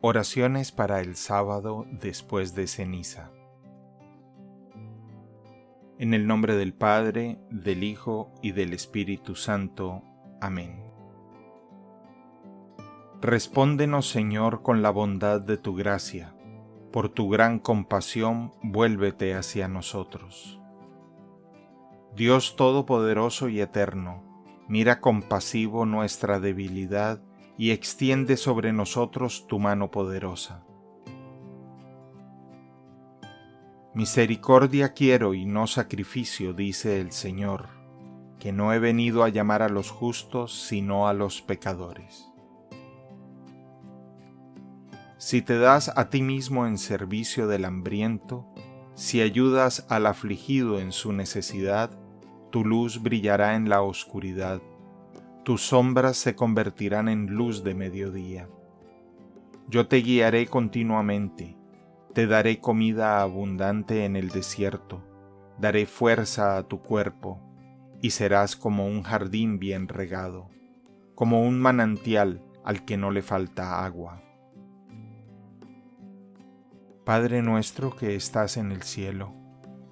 Oraciones para el sábado después de ceniza. En el nombre del Padre, del Hijo y del Espíritu Santo. Amén. Respóndenos, Señor, con la bondad de tu gracia. Por tu gran compasión, vuélvete hacia nosotros. Dios Todopoderoso y Eterno, mira compasivo nuestra debilidad y extiende sobre nosotros tu mano poderosa. Misericordia quiero y no sacrificio, dice el Señor, que no he venido a llamar a los justos, sino a los pecadores. Si te das a ti mismo en servicio del hambriento, si ayudas al afligido en su necesidad, tu luz brillará en la oscuridad tus sombras se convertirán en luz de mediodía. Yo te guiaré continuamente, te daré comida abundante en el desierto, daré fuerza a tu cuerpo, y serás como un jardín bien regado, como un manantial al que no le falta agua. Padre nuestro que estás en el cielo,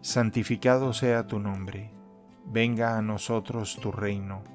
santificado sea tu nombre, venga a nosotros tu reino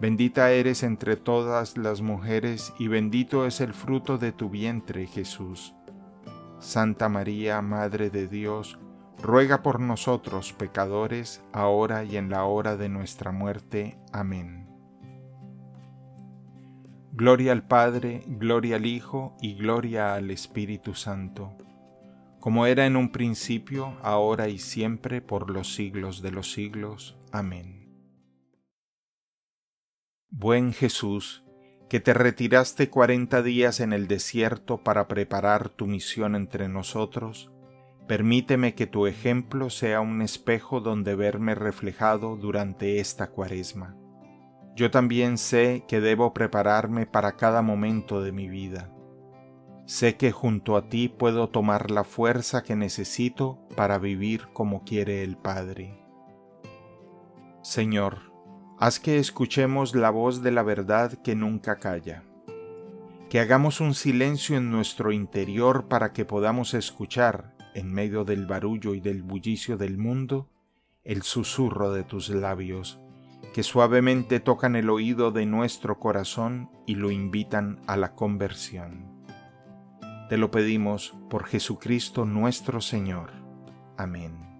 Bendita eres entre todas las mujeres y bendito es el fruto de tu vientre, Jesús. Santa María, Madre de Dios, ruega por nosotros pecadores, ahora y en la hora de nuestra muerte. Amén. Gloria al Padre, gloria al Hijo y gloria al Espíritu Santo, como era en un principio, ahora y siempre, por los siglos de los siglos. Amén. Buen Jesús, que te retiraste cuarenta días en el desierto para preparar tu misión entre nosotros, permíteme que tu ejemplo sea un espejo donde verme reflejado durante esta cuaresma. Yo también sé que debo prepararme para cada momento de mi vida. Sé que junto a ti puedo tomar la fuerza que necesito para vivir como quiere el Padre. Señor, Haz que escuchemos la voz de la verdad que nunca calla. Que hagamos un silencio en nuestro interior para que podamos escuchar, en medio del barullo y del bullicio del mundo, el susurro de tus labios, que suavemente tocan el oído de nuestro corazón y lo invitan a la conversión. Te lo pedimos por Jesucristo nuestro Señor. Amén.